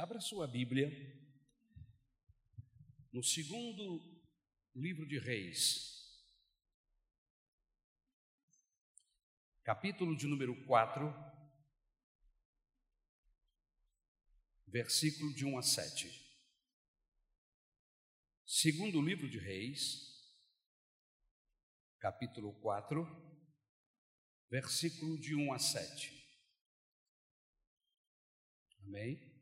Abra sua Bíblia no segundo livro de Reis, capítulo de número 4, versículo de 1 a 7. Segundo livro de Reis, capítulo 4, versículo de 1 a 7. Amém?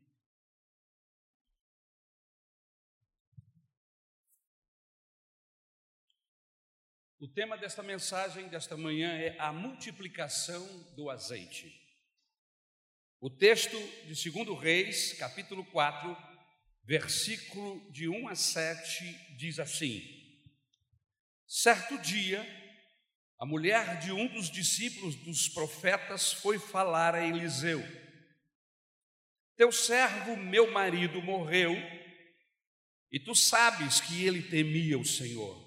O tema desta mensagem desta manhã é a multiplicação do azeite. O texto de 2 Reis, capítulo 4, versículo de 1 a 7, diz assim: Certo dia, a mulher de um dos discípulos dos profetas foi falar a Eliseu: Teu servo, meu marido, morreu, e tu sabes que ele temia o Senhor.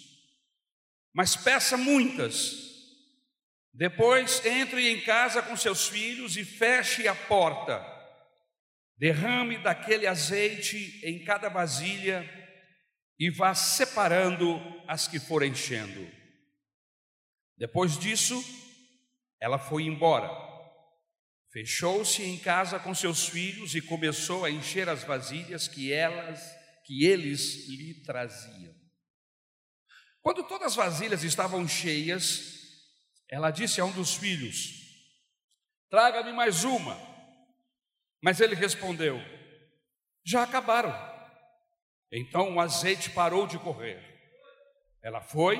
mas peça muitas. Depois entre em casa com seus filhos e feche a porta. Derrame daquele azeite em cada vasilha e vá separando as que for enchendo. Depois disso, ela foi embora. Fechou-se em casa com seus filhos e começou a encher as vasilhas que elas, que eles lhe traziam. Quando todas as vasilhas estavam cheias, ela disse a um dos filhos: Traga-me mais uma. Mas ele respondeu: Já acabaram. Então o azeite parou de correr. Ela foi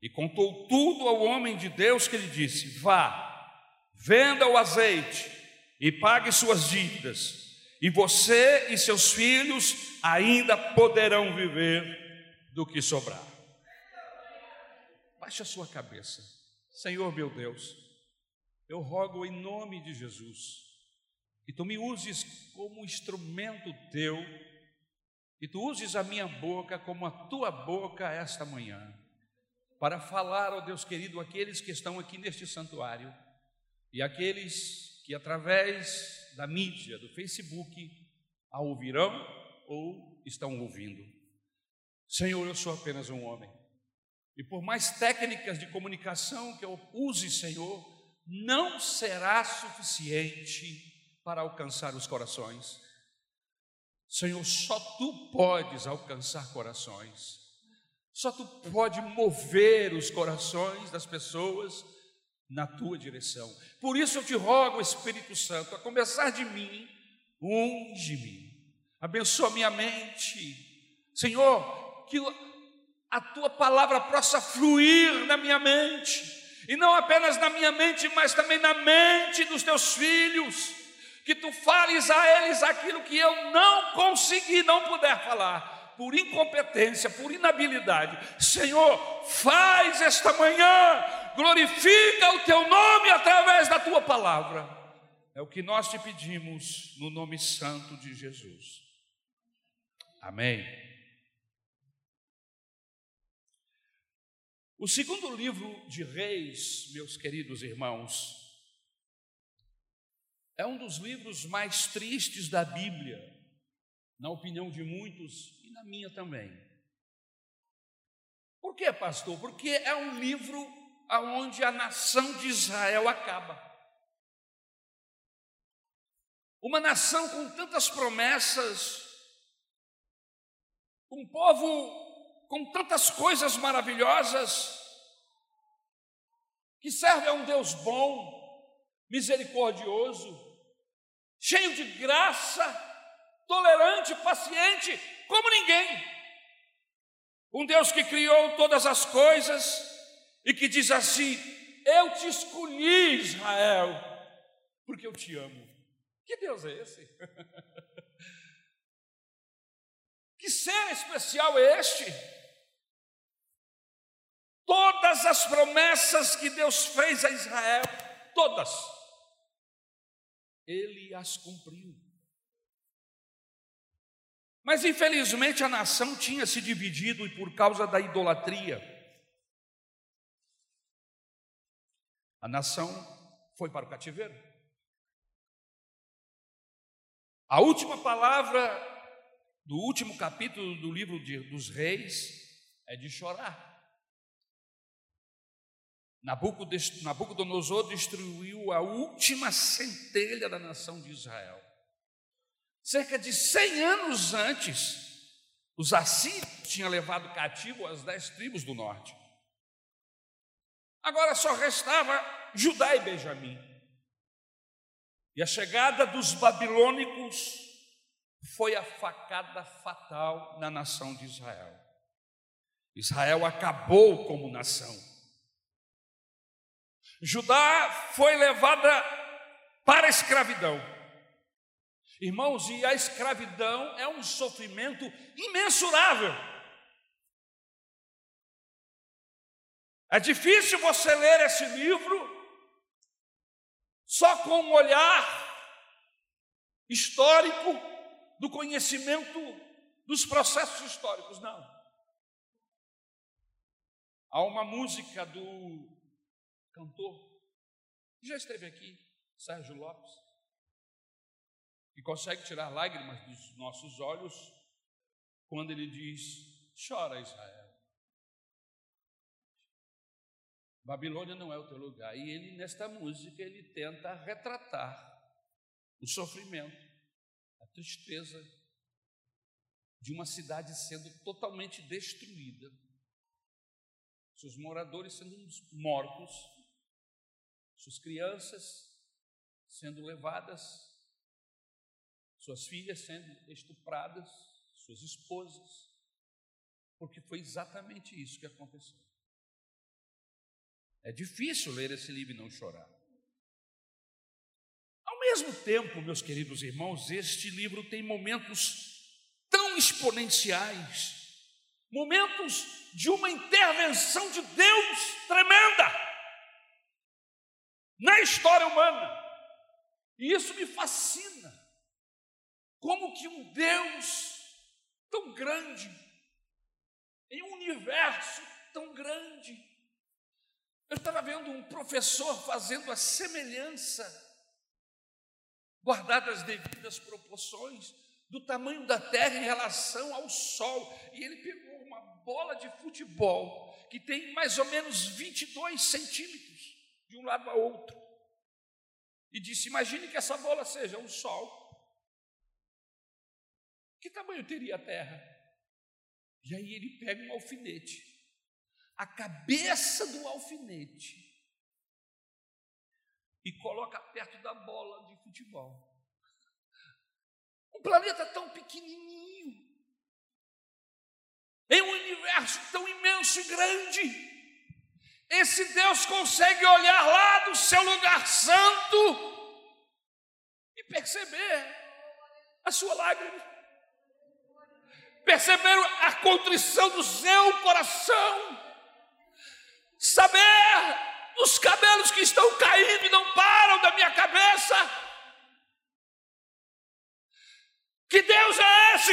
e contou tudo ao homem de Deus que lhe disse: Vá, venda o azeite e pague suas dívidas, e você e seus filhos ainda poderão viver do que sobrar. Baixe a sua cabeça. Senhor meu Deus, eu rogo em nome de Jesus que tu me uses como instrumento teu, que tu uses a minha boca como a tua boca esta manhã, para falar, ó Deus querido, aqueles que estão aqui neste santuário e aqueles que através da mídia, do Facebook, a ouvirão ou estão ouvindo. Senhor, eu sou apenas um homem e por mais técnicas de comunicação que eu use, Senhor, não será suficiente para alcançar os corações. Senhor, só tu podes alcançar corações. Só tu pode mover os corações das pessoas na tua direção. Por isso eu te rogo, Espírito Santo, a começar de mim, unge-me, abençoa minha mente. Senhor, que a tua palavra possa fluir na minha mente, e não apenas na minha mente, mas também na mente dos teus filhos, que tu fales a eles aquilo que eu não consegui, não puder falar, por incompetência, por inabilidade. Senhor, faz esta manhã, glorifica o teu nome através da tua palavra. É o que nós te pedimos no nome santo de Jesus. Amém. O segundo livro de Reis, meus queridos irmãos, é um dos livros mais tristes da Bíblia, na opinião de muitos e na minha também. Por que, pastor? Porque é um livro onde a nação de Israel acaba. Uma nação com tantas promessas, um povo com tantas coisas maravilhosas, que serve a um Deus bom, misericordioso, cheio de graça, tolerante, paciente, como ninguém. Um Deus que criou todas as coisas e que diz assim: Eu te escolhi, Israel, porque eu te amo. Que Deus é esse? Que ser especial é este? Todas as promessas que Deus fez a Israel, todas, ele as cumpriu. Mas infelizmente a nação tinha se dividido e por causa da idolatria, a nação foi para o cativeiro. A última palavra do último capítulo do livro de, dos reis é de chorar. Nabucodonosor destruiu a última centelha da nação de Israel. Cerca de 100 anos antes, os assírios tinham levado cativo as dez tribos do norte. Agora só restava Judá e Benjamim. E a chegada dos babilônicos foi a facada fatal na nação de Israel. Israel acabou como nação. Judá foi levada para a escravidão. Irmãos, e a escravidão é um sofrimento imensurável. É difícil você ler esse livro só com um olhar histórico do conhecimento dos processos históricos, não. Há uma música do cantor, já esteve aqui, Sérgio Lopes, que consegue tirar lágrimas dos nossos olhos quando ele diz: Chora, Israel. Babilônia não é o teu lugar. E ele, nesta música, ele tenta retratar o sofrimento a tristeza de uma cidade sendo totalmente destruída, seus moradores sendo mortos, suas crianças sendo levadas, suas filhas sendo estupradas, suas esposas, porque foi exatamente isso que aconteceu. É difícil ler esse livro e não chorar mesmo tempo, meus queridos irmãos, este livro tem momentos tão exponenciais, momentos de uma intervenção de Deus tremenda na história humana. E isso me fascina. Como que um Deus tão grande, em um universo tão grande, eu estava vendo um professor fazendo a semelhança guardadas as devidas proporções do tamanho da terra em relação ao sol. E ele pegou uma bola de futebol que tem mais ou menos 22 centímetros de um lado a outro. E disse: Imagine que essa bola seja o sol. Que tamanho teria a terra? E aí ele pega um alfinete, a cabeça do alfinete e coloca perto da bola de futebol. Um planeta tão pequenininho, em um universo tão imenso e grande, esse Deus consegue olhar lá do seu lugar santo e perceber a sua lágrima, perceber a contrição do seu coração, saber os cabelos que estão caindo e não param da minha cabeça. Que Deus é esse?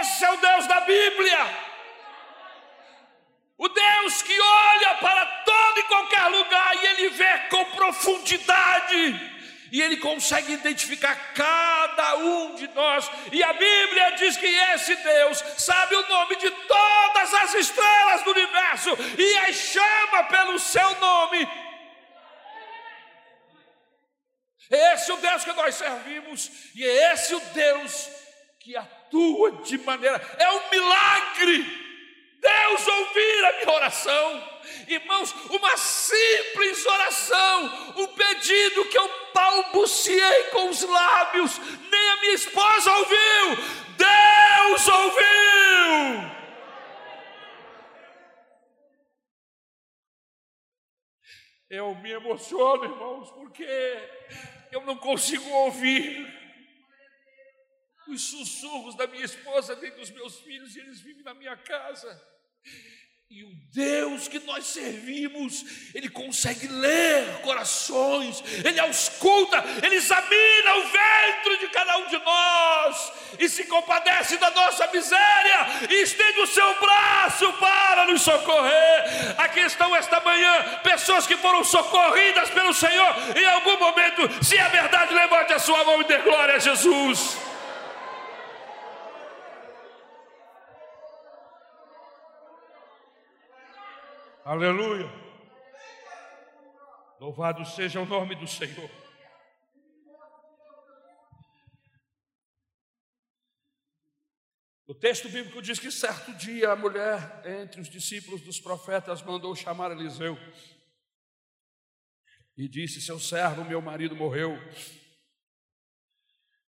Esse é o Deus da Bíblia. O Deus que olha para todo e qualquer lugar e ele vê com profundidade e ele consegue identificar cada um de nós. E a Bíblia diz que esse Deus sabe o nome de todas as estrelas do universo e as chama pelo seu nome. Esse é o Deus que nós servimos e é esse o Deus que atua de maneira é um milagre. Deus ouvir a minha oração. Irmãos, uma simples oração, um pedido que eu balbuciei com os lábios, nem a minha esposa ouviu, Deus ouviu. Eu me emociono, irmãos, porque eu não consigo ouvir os sussurros da minha esposa dentro dos meus filhos, e eles vivem na minha casa. E o Deus que nós servimos, Ele consegue ler corações, Ele ausculta, Ele examina o ventre de cada um de nós e se compadece da nossa miséria e estende o seu braço para nos socorrer. Aqui estão esta manhã pessoas que foram socorridas pelo Senhor em algum momento. Se é verdade, levante a sua mão e dê glória a Jesus. Aleluia. Louvado seja o nome do Senhor. O texto bíblico diz que certo dia a mulher, entre os discípulos dos profetas, mandou chamar Eliseu e disse: Seu servo, meu marido, morreu.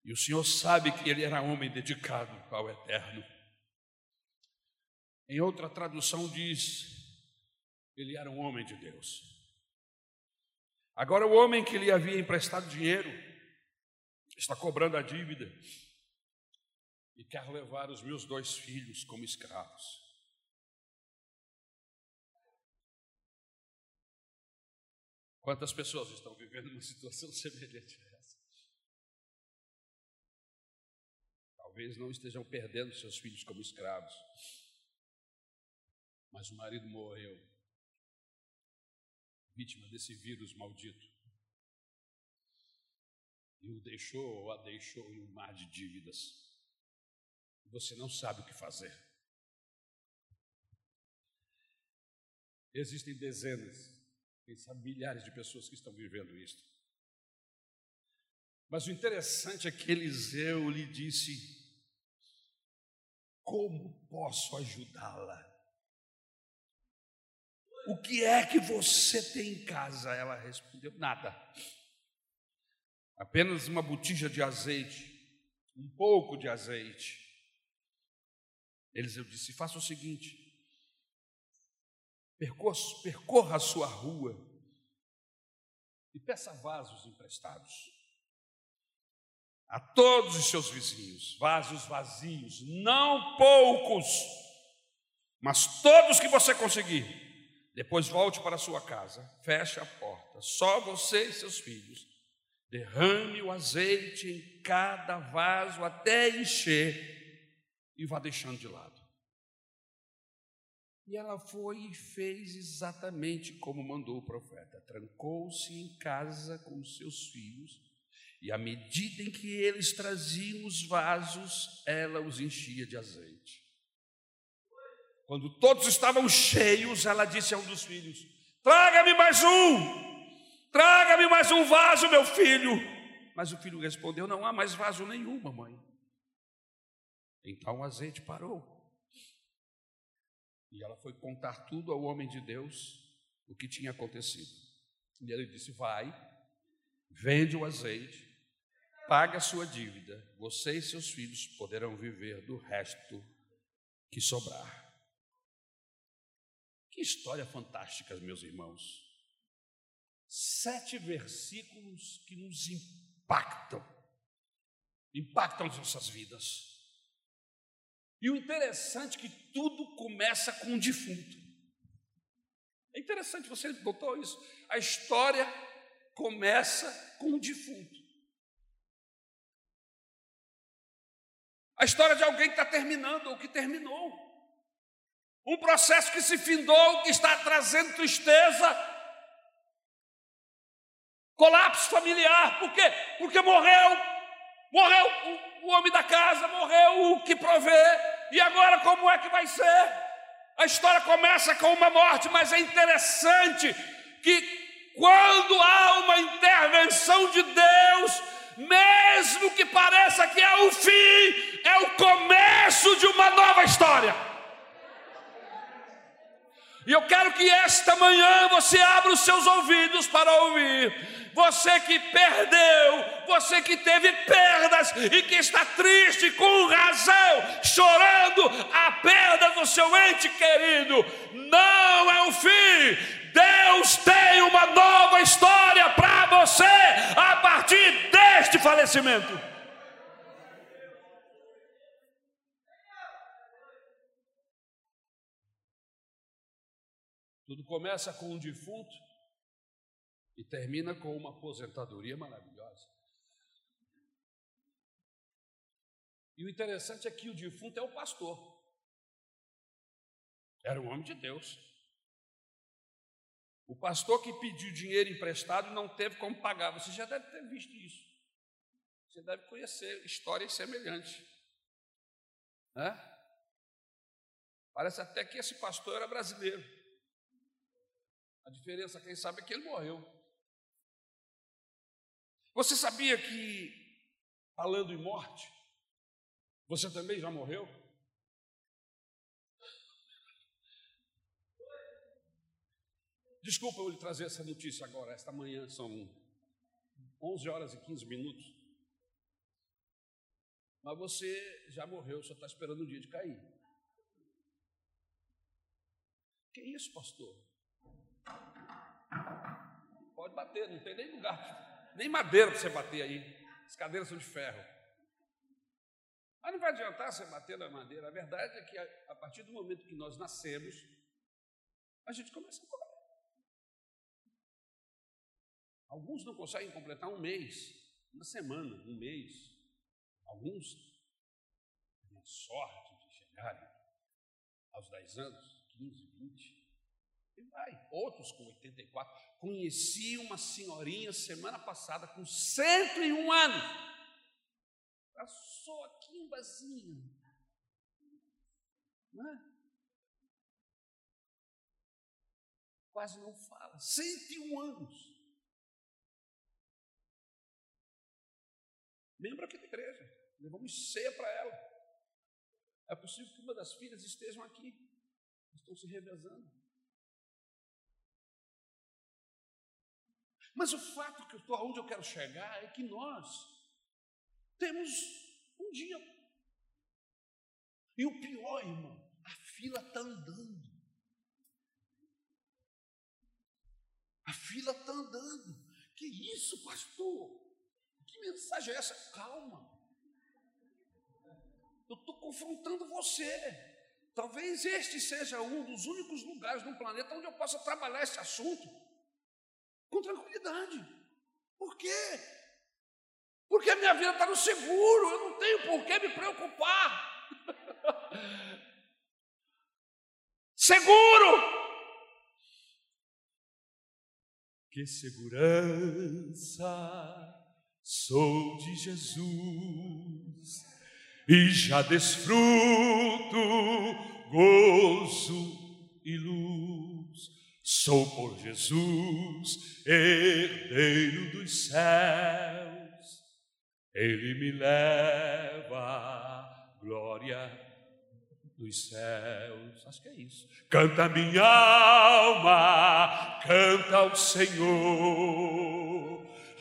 E o Senhor sabe que ele era homem dedicado ao eterno. Em outra tradução diz: ele era um homem de Deus. Agora, o homem que lhe havia emprestado dinheiro está cobrando a dívida e quer levar os meus dois filhos como escravos. Quantas pessoas estão vivendo uma situação semelhante a essa? Talvez não estejam perdendo seus filhos como escravos, mas o marido morreu vítima desse vírus maldito. E o deixou ou a deixou em um mar de dívidas. Você não sabe o que fazer. Existem dezenas, quem sabe milhares de pessoas que estão vivendo isso. Mas o interessante é que Eliseu lhe disse: Como posso ajudá-la? O que é que você tem em casa? Ela respondeu: Nada. Apenas uma botija de azeite, um pouco de azeite. Eliseu disse: Faça o seguinte: percorra a sua rua e peça vasos emprestados a todos os seus vizinhos, vasos vazios, não poucos, mas todos que você conseguir. Depois volte para sua casa, feche a porta, só você e seus filhos. Derrame o azeite em cada vaso até encher e vá deixando de lado. E ela foi e fez exatamente como mandou o profeta. Trancou-se em casa com seus filhos, e à medida em que eles traziam os vasos, ela os enchia de azeite. Quando todos estavam cheios, ela disse a um dos filhos: Traga-me mais um, traga-me mais um vaso, meu filho. Mas o filho respondeu: Não há mais vaso nenhum, mamãe. Então o azeite parou. E ela foi contar tudo ao homem de Deus o que tinha acontecido. E ele disse: Vai, vende o azeite, paga a sua dívida, você e seus filhos poderão viver do resto que sobrar. Que história fantástica, meus irmãos. Sete versículos que nos impactam, impactam as nossas vidas. E o interessante é que tudo começa com um defunto. É interessante, você notou isso? A história começa com um defunto. A história de alguém que está terminando ou que terminou. Um processo que se findou, que está trazendo tristeza, colapso familiar. Por quê? Porque morreu, morreu o, o homem da casa, morreu o que provê. E agora como é que vai ser? A história começa com uma morte, mas é interessante que quando há uma intervenção de Deus, mesmo que pareça que é o fim, é o começo de uma nova história. E eu quero que esta manhã você abra os seus ouvidos para ouvir. Você que perdeu, você que teve perdas e que está triste com razão, chorando a perda do seu ente querido, não é o fim. Deus tem uma nova história para você a partir deste falecimento. Tudo começa com um defunto e termina com uma aposentadoria maravilhosa. E o interessante é que o defunto é o pastor. Era um homem de Deus. O pastor que pediu dinheiro emprestado não teve como pagar. Você já deve ter visto isso. Você deve conhecer histórias semelhantes. Né? Parece até que esse pastor era brasileiro. A diferença, quem sabe, é que ele morreu. Você sabia que, falando em morte, você também já morreu? Desculpa eu lhe trazer essa notícia agora, esta manhã, são 11 horas e 15 minutos. Mas você já morreu, só está esperando o dia de cair. Que isso, pastor? Pode bater, não tem nem lugar, nem madeira para você bater aí. As cadeiras são de ferro. Mas não vai adiantar você bater na madeira. A verdade é que a, partir do momento que nós nascemos, a gente começa a morrer. Alguns não conseguem completar um mês, uma semana, um mês. Alguns têm a sorte de chegarem aos 10 anos, 15, 20. E vai. Outros com 84. Conheci uma senhorinha semana passada com 101 anos. Passou aqui um vazio. Não é? Quase não fala. 101 anos. membro aqui da igreja, levamos ceia para ela. É possível que uma das filhas estejam aqui, estão se revezando. Mas o fato que eu estou aonde eu quero chegar é que nós temos um dia. E o pior, irmão, a fila está andando. A fila está andando. Que isso, pastor? Que mensagem é essa? Calma. Eu estou confrontando você. Talvez este seja um dos únicos lugares no planeta onde eu possa trabalhar esse assunto com tranquilidade. Por quê? Porque a minha vida está no seguro, eu não tenho por que me preocupar. seguro! Que segurança! Sou de Jesus e já desfruto gozo e luz. Sou por Jesus, herdeiro dos céus. Ele me leva à glória dos céus. Acho que é isso. Canta minha alma, canta ao Senhor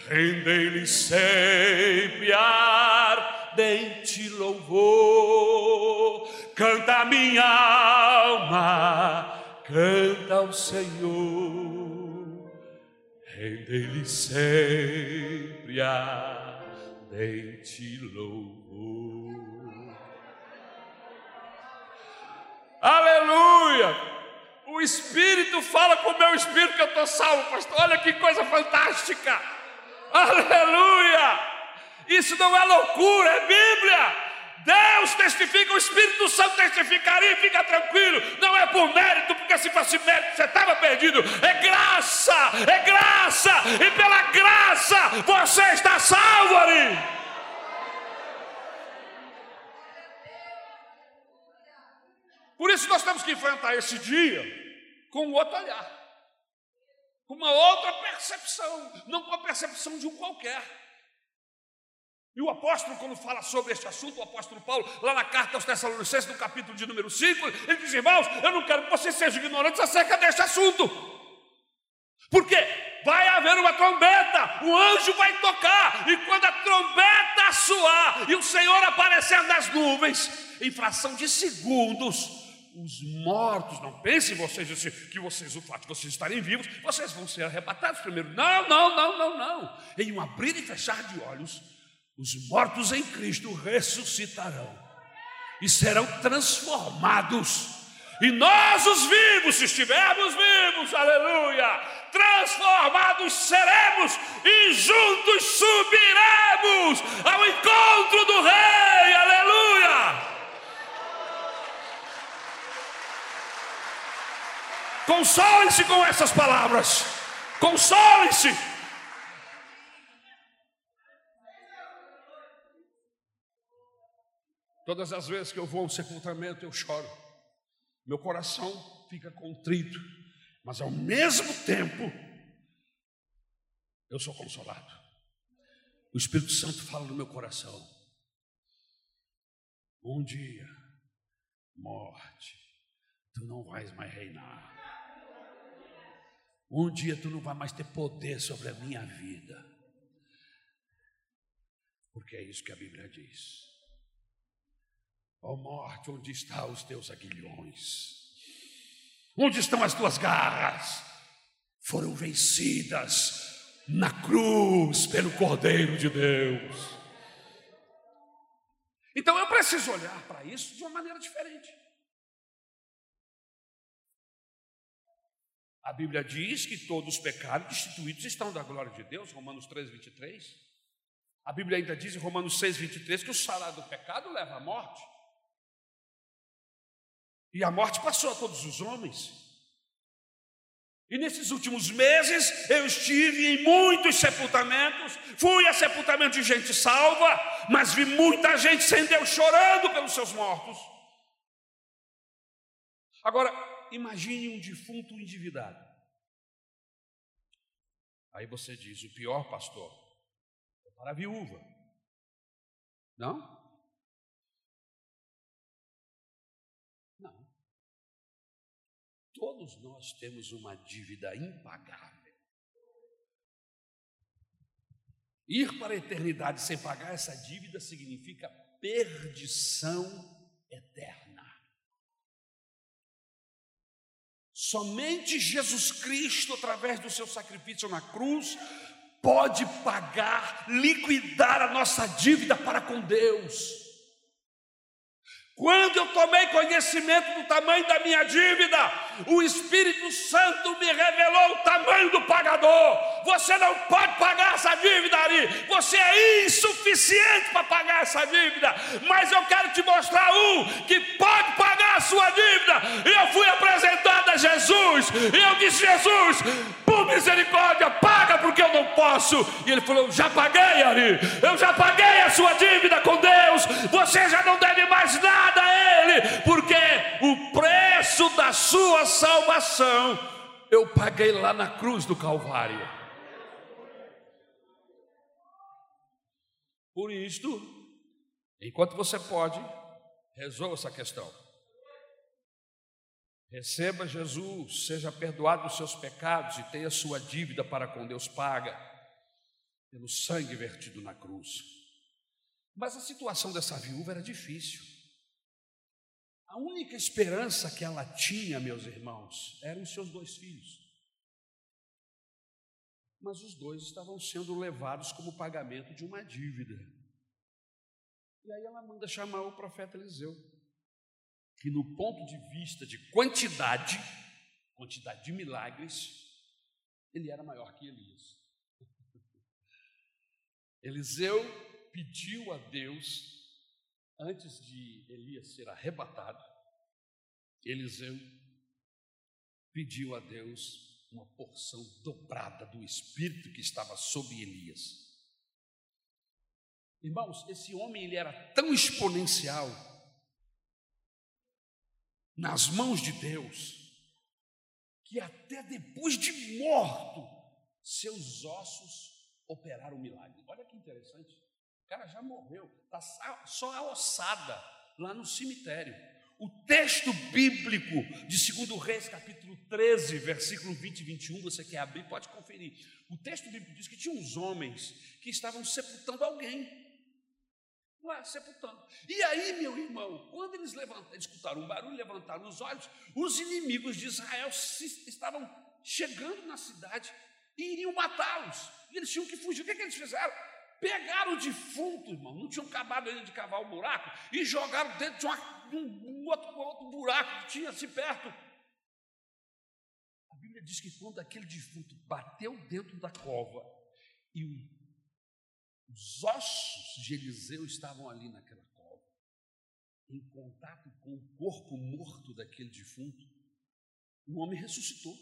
rendei-lhe sempre ardente louvor. Canta minha alma, canta ao Senhor, rendei-lhe sempre ardente louvor. Aleluia! O Espírito fala com o meu espírito que eu estou salvo, pastor. Olha que coisa fantástica! Aleluia! Isso não é loucura, é Bíblia. Deus testifica, o Espírito Santo testificaria, fica tranquilo, não é por mérito, porque se fosse mérito você estava perdido, é graça, é graça, e pela graça você está salvo ali. Por isso nós temos que enfrentar esse dia com outro olhar com uma outra percepção, não com a percepção de um qualquer. E o apóstolo, quando fala sobre este assunto, o apóstolo Paulo, lá na carta aos Tessalonicenses, no capítulo de número 5, ele diz: Irmãos, eu não quero que vocês sejam ignorantes acerca deste assunto. Porque vai haver uma trombeta, o anjo vai tocar, e quando a trombeta soar e o Senhor aparecer nas nuvens, em fração de segundos, os mortos, não pensem vocês assim, que vocês, o fato de vocês estarem vivos, vocês vão ser arrebatados primeiro. Não, não, não, não, não. Em um abrir e fechar de olhos, os mortos em Cristo ressuscitarão e serão transformados E nós, os vivos, se estivermos vivos, aleluia, transformados seremos e juntos subiremos ao encontro do Rei, aleluia. Consolem-se com essas palavras, consolem-se. Todas as vezes que eu vou ao sepultamento, eu choro. Meu coração fica contrito, mas ao mesmo tempo, eu sou consolado. O Espírito Santo fala no meu coração. Um dia, morte, tu não vais mais reinar. Um dia tu não vai mais ter poder sobre a minha vida. Porque é isso que a Bíblia diz. Ó oh morte, onde estão os teus aguilhões? Onde estão as tuas garras? Foram vencidas na cruz pelo Cordeiro de Deus. Então eu preciso olhar para isso de uma maneira diferente. A Bíblia diz que todos os pecados destituídos estão da glória de Deus, Romanos 3, 23. A Bíblia ainda diz em Romanos 6, 23 que o salário do pecado leva à morte. E a morte passou a todos os homens. E nesses últimos meses eu estive em muitos sepultamentos, fui a sepultamento de gente salva, mas vi muita gente sem Deus chorando pelos seus mortos. Agora, imagine um defunto endividado. Aí você diz: o pior, pastor, é para a viúva. Não? Todos nós temos uma dívida impagável. Ir para a eternidade sem pagar essa dívida significa perdição eterna. Somente Jesus Cristo, através do seu sacrifício na cruz, pode pagar, liquidar a nossa dívida para com Deus. Quando eu tomei conhecimento do tamanho da minha dívida, o Espírito Santo me revelou o tamanho do pagador. Você não pode pagar essa dívida, Ari. Você é insuficiente para pagar essa dívida. Mas eu quero te mostrar um que pode pagar a sua dívida. Eu fui apresentado a Jesus. E eu disse: Jesus, por misericórdia, paga porque eu não posso. E ele falou: Já paguei, Ari. Eu já paguei a sua dívida com Deus. Você já não deve mais nada a Ele, porque o preço da sua salvação eu paguei lá na cruz do Calvário. Por isto, enquanto você pode, resolva essa questão. Receba Jesus, seja perdoado dos seus pecados e tenha sua dívida para com Deus paga, pelo sangue vertido na cruz. Mas a situação dessa viúva era difícil. A única esperança que ela tinha, meus irmãos, eram os seus dois filhos. Mas os dois estavam sendo levados como pagamento de uma dívida. E aí ela manda chamar o profeta Eliseu, que no ponto de vista de quantidade, quantidade de milagres, ele era maior que Elias. Eliseu pediu a Deus antes de Elias ser arrebatado, Eliseu pediu a Deus uma porção dobrada do espírito que estava sobre Elias. Irmãos, esse homem ele era tão exponencial nas mãos de Deus que até depois de morto seus ossos operaram milagre. Olha que interessante. O cara já morreu, está só a ossada lá no cemitério. O texto bíblico de 2 Reis, capítulo 13, versículo 20 e 21, você quer abrir, pode conferir. O texto bíblico diz que tinha uns homens que estavam sepultando alguém. Lá, sepultando. E aí, meu irmão, quando eles levantaram, escutaram um barulho, levantaram os olhos, os inimigos de Israel estavam chegando na cidade e iriam matá-los. E eles tinham que fugir. O que, é que eles fizeram? Pegaram o defunto, irmão, não tinham acabado ainda de cavar o buraco, e jogaram dentro de uma, um, um outro, outro buraco que tinha assim perto. A Bíblia diz que quando aquele defunto bateu dentro da cova e o, os ossos de Eliseu estavam ali naquela cova, em contato com o corpo morto daquele defunto, o homem ressuscitou.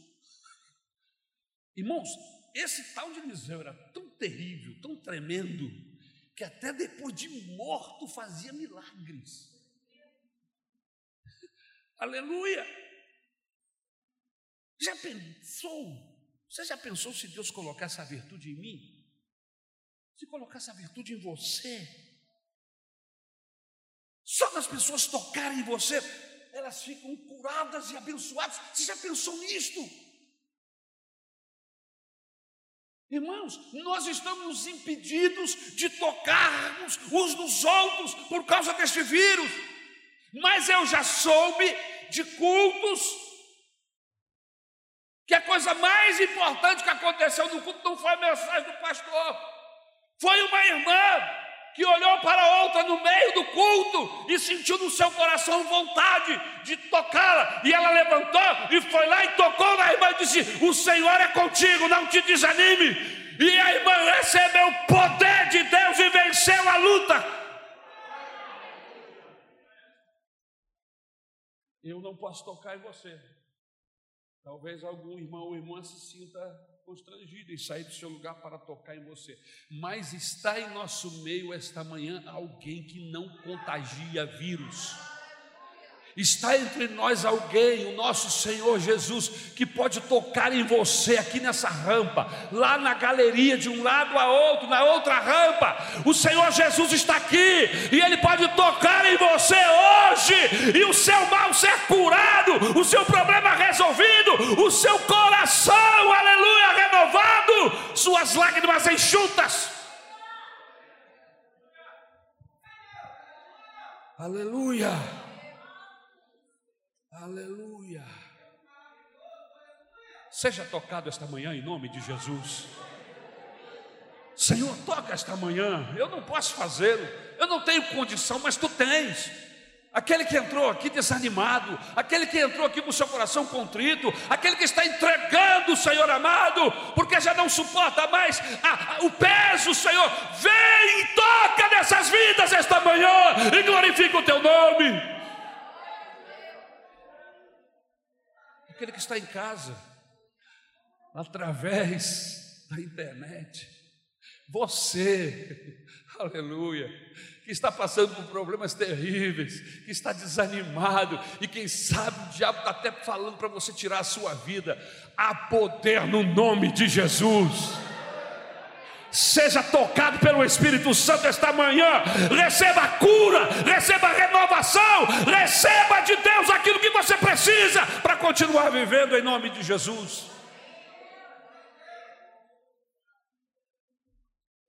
Irmãos, esse tal de Eliseu era tão terrível, tão tremendo, que até depois de morto fazia milagres. Aleluia! Já pensou? Você já pensou se Deus colocasse a virtude em mim? Se colocasse a virtude em você? Só das pessoas tocarem em você, elas ficam curadas e abençoadas. Você já pensou nisto? Irmãos, nós estamos impedidos de tocarmos uns nos outros por causa deste vírus, mas eu já soube de cultos que a coisa mais importante que aconteceu no culto não foi a mensagem do pastor, foi uma irmã que olhou para outra no meio do culto e sentiu no seu coração vontade de tocá-la. E ela levantou e foi lá e tocou na irmã e disse: O Senhor é contigo, não te desanime. E a irmã recebeu o poder de Deus e venceu a luta. Eu não posso tocar em você. Talvez algum irmão ou irmã se sinta constrangido em sair do seu lugar para tocar em você. Mas está em nosso meio esta manhã alguém que não contagia vírus. Está entre nós alguém, o nosso Senhor Jesus, que pode tocar em você aqui nessa rampa, lá na galeria, de um lado a outro, na outra rampa. O Senhor Jesus está aqui e Ele pode tocar em você hoje, e o seu mal ser curado, o seu problema resolvido, o seu coração, aleluia, renovado, suas lágrimas enxutas. Aleluia. Aleluia. Seja tocado esta manhã em nome de Jesus. Senhor, toca esta manhã. Eu não posso fazê-lo. Eu não tenho condição, mas tu tens. Aquele que entrou aqui desanimado, aquele que entrou aqui com o seu coração contrito, aquele que está entregando Senhor amado, porque já não suporta mais a, a, o peso, Senhor, vem e toca nessas vidas esta manhã e glorifica o teu nome. Aquele que está em casa, através da internet. Você, aleluia, que está passando por problemas terríveis, que está desanimado, e quem sabe o diabo está até falando para você tirar a sua vida. Há poder no nome de Jesus seja tocado pelo Espírito Santo esta manhã, receba cura, receba renovação, receba de Deus aquilo que você precisa para continuar vivendo em nome de Jesus.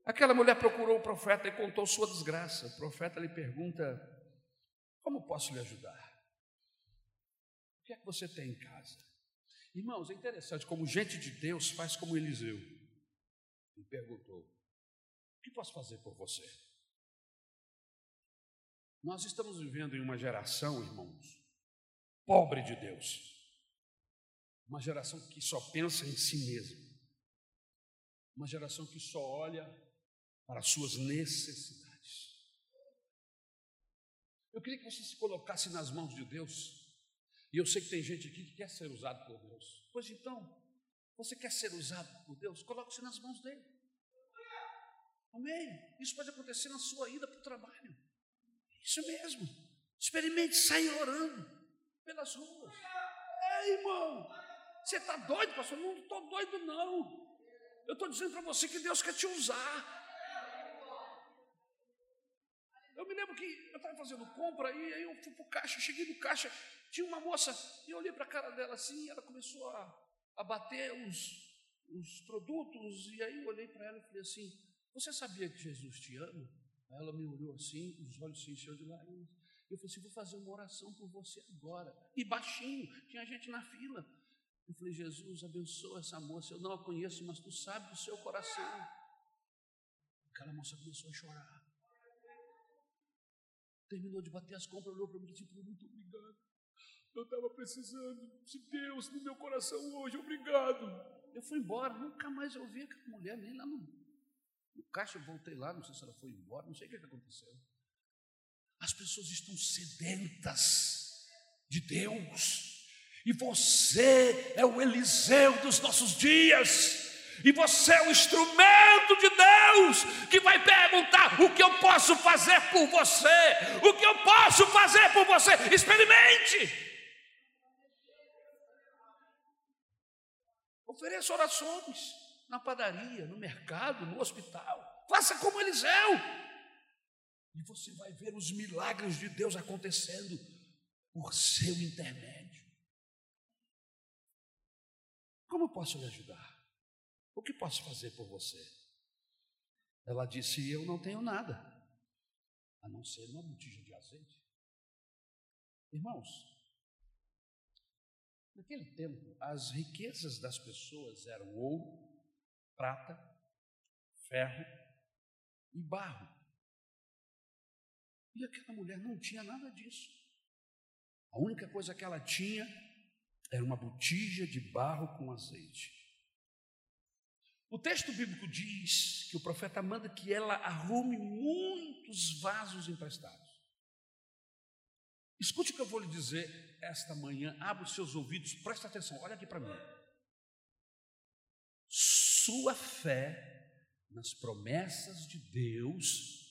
Aquela mulher procurou o profeta e contou sua desgraça. O profeta lhe pergunta: Como posso lhe ajudar? O que é que você tem em casa? Irmãos, é interessante como gente de Deus faz como Eliseu e perguntou: O que posso fazer por você? Nós estamos vivendo em uma geração, irmãos, pobre de Deus. Uma geração que só pensa em si mesma. Uma geração que só olha para as suas necessidades. Eu queria que você se colocasse nas mãos de Deus. E eu sei que tem gente aqui que quer ser usado por Deus. Pois então, você quer ser usado por Deus? Coloque-se nas mãos dele. Amém? Isso pode acontecer na sua ida para o trabalho. Isso mesmo. Experimente sair orando pelas ruas. É, irmão. Você está doido, pastor? Não estou doido, não. Eu estou dizendo para você que Deus quer te usar. Eu me lembro que eu estava fazendo compra e aí eu fui para o caixa, cheguei no caixa, tinha uma moça, e eu olhei para a cara dela assim, e ela começou a a bater os, os produtos, e aí eu olhei para ela e falei assim: Você sabia que Jesus te ama? Aí ela me olhou assim, os olhos se encheu de lágrimas. Eu falei assim: Vou fazer uma oração por você agora. E baixinho, tinha gente na fila. Eu falei: Jesus, abençoa essa moça. Eu não a conheço, mas tu sabes do seu coração. Aquela moça começou a chorar. terminou de bater as compras, olhou para mim e disse: Muito obrigado. Eu estava precisando de Deus no meu coração hoje, obrigado. Eu fui embora, nunca mais ouvi aquela mulher, nem lá no, no caixa. Eu voltei lá, não sei se ela foi embora, não sei o que, aconteceu. As pessoas estão sedentas de Deus, e você é o Eliseu dos nossos dias. E você é o instrumento de Deus que vai perguntar: o que eu posso fazer por você? O que eu posso fazer por você? Experimente. Ofereça orações na padaria, no mercado, no hospital. Faça como Eliseu. E você vai ver os milagres de Deus acontecendo por seu intermédio. Como posso lhe ajudar? O que posso fazer por você? Ela disse: Eu não tenho nada, a não ser uma botija de azeite. Irmãos, Naquele tempo, as riquezas das pessoas eram ouro, prata, ferro e barro. E aquela mulher não tinha nada disso. A única coisa que ela tinha era uma botija de barro com azeite. O texto bíblico diz que o profeta manda que ela arrume muitos vasos emprestados. Escute o que eu vou lhe dizer esta manhã, abra os seus ouvidos, presta atenção, olha aqui para mim. Sua fé nas promessas de Deus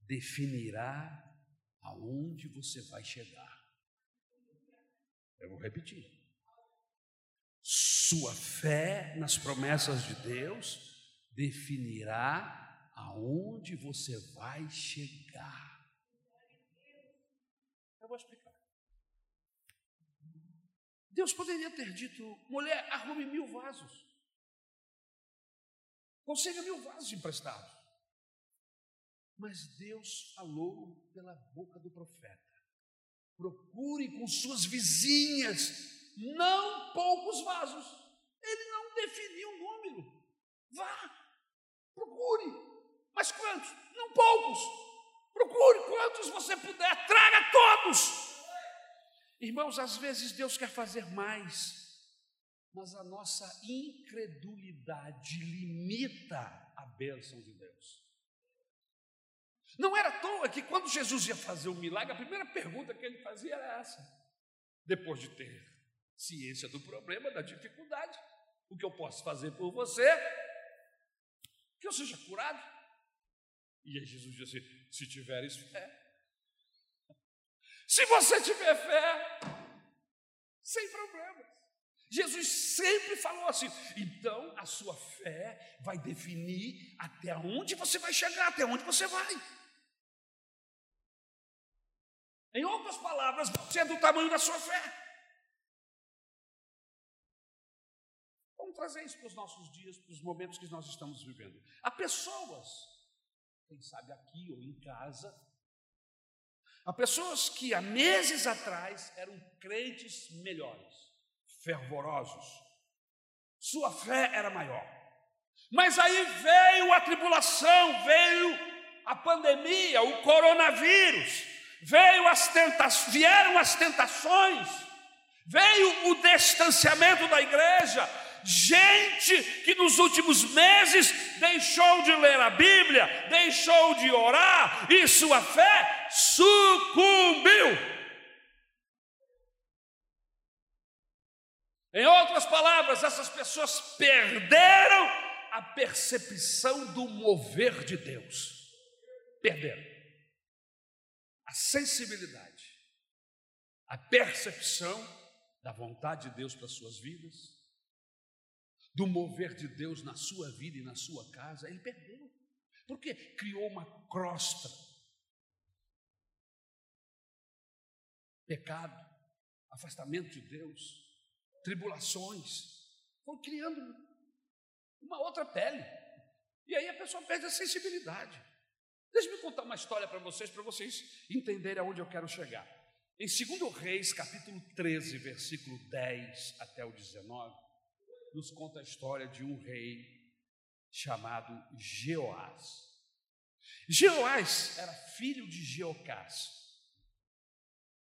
definirá aonde você vai chegar. Eu vou repetir. Sua fé nas promessas de Deus definirá aonde você vai chegar. Eu vou explicar. Deus poderia ter dito: mulher, arrume mil vasos. Consiga mil vasos emprestados. Mas Deus falou pela boca do profeta: procure com suas vizinhas, não poucos vasos. Ele não definiu um número. Vá, procure. Mas quantos? Não poucos. Procure quantos você puder, traga todos. Irmãos, às vezes Deus quer fazer mais, mas a nossa incredulidade limita a bênção de Deus. Não era à toa que quando Jesus ia fazer o um milagre, a primeira pergunta que ele fazia era essa. Depois de ter ciência do problema, da dificuldade, o que eu posso fazer por você? Que eu seja curado. E aí Jesus disse: se tiveres fé. Se você tiver fé, sem problemas. Jesus sempre falou assim. Então a sua fé vai definir até onde você vai chegar, até onde você vai. Em outras palavras, você é do tamanho da sua fé. Vamos trazer isso para os nossos dias, para os momentos que nós estamos vivendo. Há pessoas quem sabe aqui ou em casa. Há pessoas que há meses atrás eram crentes melhores, fervorosos, sua fé era maior. Mas aí veio a tribulação, veio a pandemia, o coronavírus, veio as tentações, vieram as tentações, veio o distanciamento da igreja, gente que nos últimos meses deixou de ler a Bíblia, deixou de orar e sua fé sucumbiu. Em outras palavras, essas pessoas perderam a percepção do mover de Deus. Perderam a sensibilidade, a percepção da vontade de Deus para suas vidas do mover de Deus na sua vida e na sua casa, ele perdeu. Porque criou uma crosta. Pecado, afastamento de Deus, tribulações. Foi criando uma outra pele. E aí a pessoa perde a sensibilidade. Deixa-me contar uma história para vocês, para vocês entenderem aonde eu quero chegar. Em 2 Reis, capítulo 13, versículo 10 até o 19, nos conta a história de um rei chamado Jeoás. Jeoás era filho de Jeocás.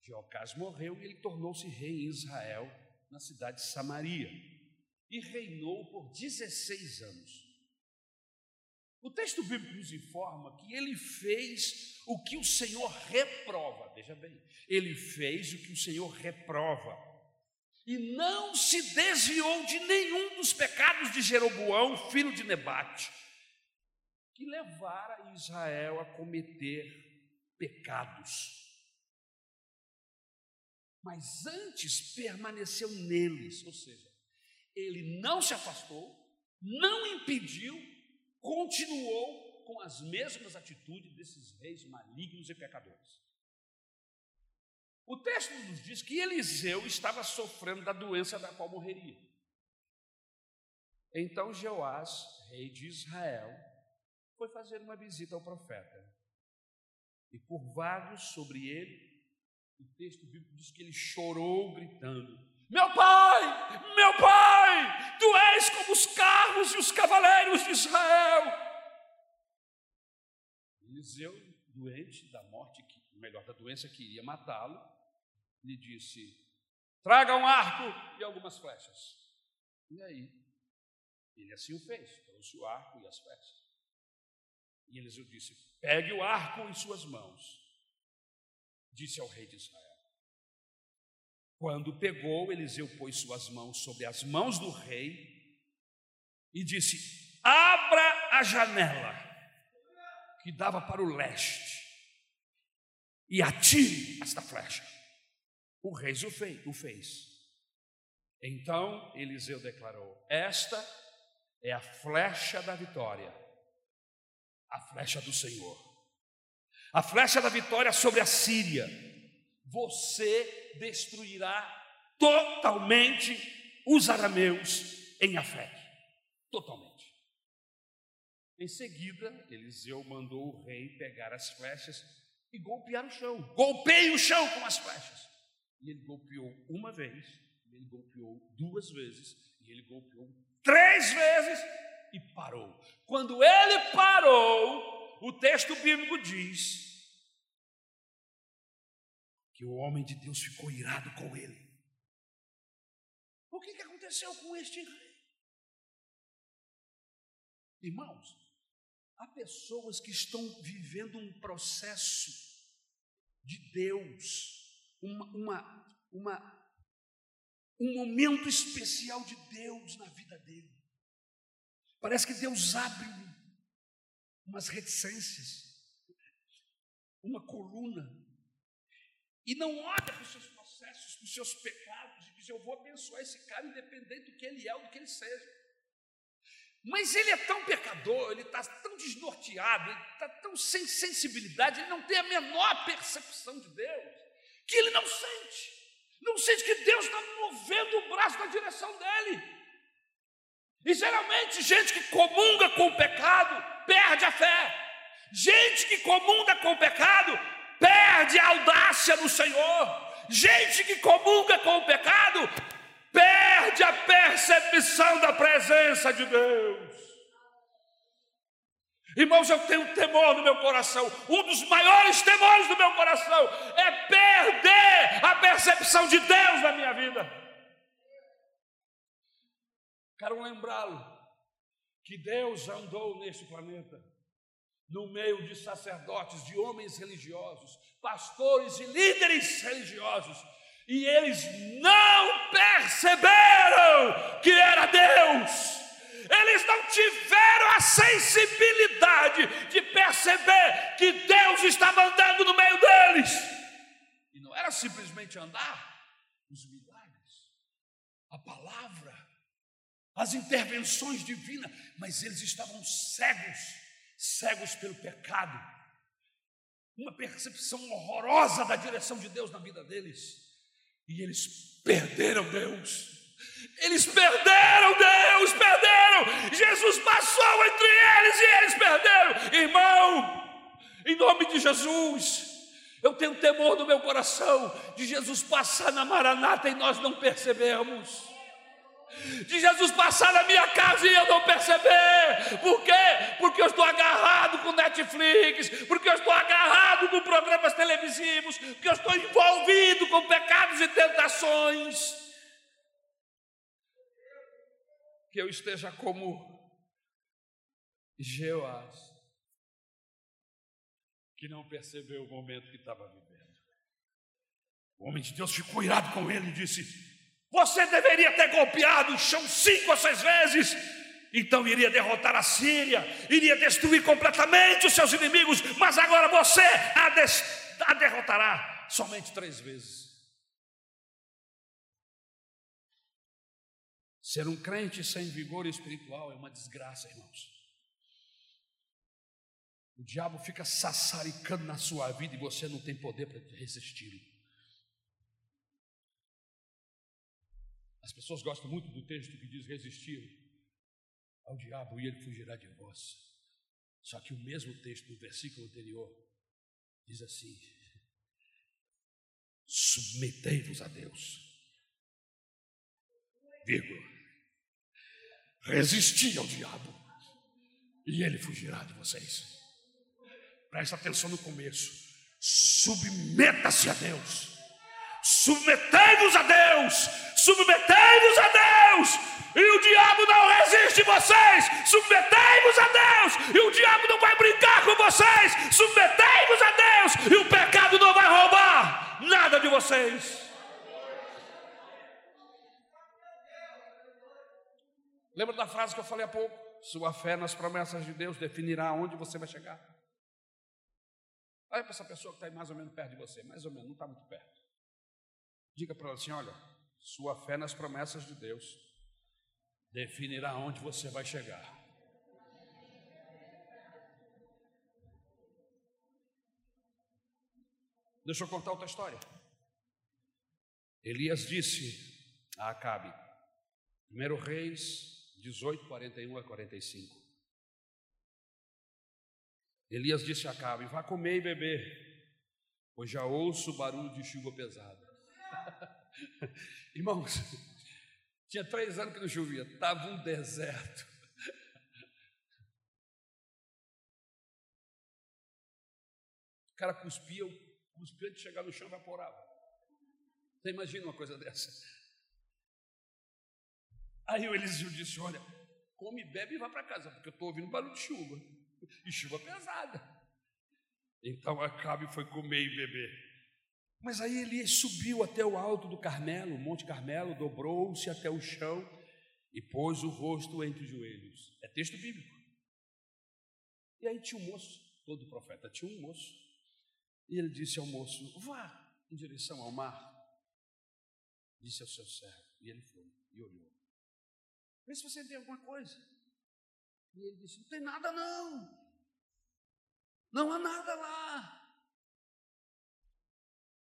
Jeocás morreu e ele tornou-se rei em Israel, na cidade de Samaria, e reinou por 16 anos. O texto bíblico nos informa que ele fez o que o Senhor reprova. Veja bem, ele fez o que o Senhor reprova. E não se desviou de nenhum dos pecados de Jeroboão, filho de Nebate, que levara Israel a cometer pecados. Mas antes permaneceu neles, ou seja, ele não se afastou, não impediu, continuou com as mesmas atitudes desses reis malignos e pecadores. O texto nos diz que Eliseu estava sofrendo da doença da qual morreria. Então Jeoás, rei de Israel, foi fazer uma visita ao profeta. E curvados sobre ele, o texto bíblico diz que ele chorou gritando: Meu pai, meu pai, tu és como os carros e os cavaleiros de Israel. Eliseu, doente da morte, melhor, da doença que iria matá-lo, lhe disse: Traga um arco e algumas flechas. E aí, ele assim o fez, trouxe o arco e as flechas. E Eliseu disse: Pegue o arco em suas mãos, disse ao rei de Israel. Quando pegou, Eliseu pôs suas mãos sobre as mãos do rei e disse: Abra a janela que dava para o leste e atire esta flecha. O rei o fez. Então Eliseu declarou: Esta é a flecha da vitória a flecha do Senhor. A flecha da vitória sobre a Síria. Você destruirá totalmente os arameus em Afé. Totalmente. Em seguida, Eliseu mandou o rei pegar as flechas e golpear o chão. Golpeie o chão com as flechas. E ele golpeou uma vez, ele golpeou duas vezes, e ele golpeou três vezes, e parou. Quando ele parou, o texto bíblico diz que o homem de Deus ficou irado com ele. O que, que aconteceu com este rei? Irmãos, há pessoas que estão vivendo um processo de Deus, uma, uma, uma, um momento especial de Deus na vida dele. Parece que Deus abre umas reticências, uma coluna, e não olha para os seus processos, para os seus pecados, e diz: Eu vou abençoar esse cara, independente do que ele é ou do que ele seja. Mas ele é tão pecador, ele está tão desnorteado, ele está tão sem sensibilidade, ele não tem a menor percepção de Deus, que ele não sente, não sente que Deus está movendo o braço na direção dele. E geralmente, gente que comunga com o pecado perde a fé. Gente que comunga com o pecado perde a audácia no Senhor. Gente que comunga com o pecado perde a percepção da presença de Deus. Irmãos, eu tenho temor no meu coração. Um dos maiores temores do meu coração é perder a percepção de Deus na minha vida. Quero lembrá-lo que Deus andou neste planeta no meio de sacerdotes, de homens religiosos, pastores e líderes religiosos, e eles não perceberam que era Deus. Eles não tiveram a sensibilidade de perceber que Deus estava andando no meio deles. E não era simplesmente andar, os milagres, a palavra, as intervenções divinas, mas eles estavam cegos, cegos pelo pecado, uma percepção horrorosa da direção de Deus na vida deles, e eles perderam Deus. Eles perderam Deus, perderam. Jesus passou entre eles e eles perderam. Irmão, em nome de Jesus, eu tenho temor no meu coração de Jesus passar na maranata e nós não percebemos. De Jesus passar na minha casa e eu não perceber. Por quê? Porque eu estou agarrado com Netflix, porque eu estou agarrado com programas televisivos, porque eu estou envolvido com pecados e tentações. Que eu esteja como Jeoás, que não percebeu o momento que estava vivendo. O homem de Deus ficou irado com ele e disse: Você deveria ter golpeado o chão cinco ou seis vezes, então iria derrotar a Síria, iria destruir completamente os seus inimigos, mas agora você a, a derrotará somente três vezes. Ser um crente sem vigor espiritual é uma desgraça, irmãos. O diabo fica sassaricando na sua vida e você não tem poder para resistir. As pessoas gostam muito do texto que diz resistir ao diabo e ele fugirá de vós. Só que o mesmo texto no versículo anterior diz assim: submetei-vos a Deus, vírgula, resisti ao diabo e ele fugirá de vocês. Presta atenção no começo. Submeta-se a Deus. Submetei-vos a Deus. Submetei-vos a Deus. E o diabo não resiste vocês. Submetei-vos a Deus. E o diabo não vai brincar com vocês. Submetei-vos a Deus. E o pecado não vai roubar nada de vocês. Lembra da frase que eu falei há pouco? Sua fé nas promessas de Deus definirá onde você vai chegar. Olha para essa pessoa que está mais ou menos perto de você, mais ou menos, não está muito perto. Diga para ela assim: olha, sua fé nas promessas de Deus definirá onde você vai chegar. Deixa eu contar outra história. Elias disse a Acabe, 1 Reis 18, 41 a 45. Elias disse a Acabe: Vá comer e beber, pois já ouço o barulho de chuva pesada. Irmãos, tinha três anos que não chovia, estava um deserto. O cara cuspia, cuspia de chegar no chão evaporava. Você imagina uma coisa dessa? Aí o Eliseu disse: Olha, come, bebe e vá para casa, porque eu estou ouvindo barulho de chuva e chuva pesada. Então Acabe foi comer e beber. Mas aí ele subiu até o alto do Carmelo, Monte Carmelo, dobrou-se até o chão e pôs o rosto entre os joelhos. É texto bíblico. E aí tinha um moço, todo profeta tinha um moço, e ele disse ao moço: Vá em direção ao mar. Disse ao seu servo, e ele foi e olhou. Vê se você tem alguma coisa. E ele disse: Não tem nada, não. Não há nada lá.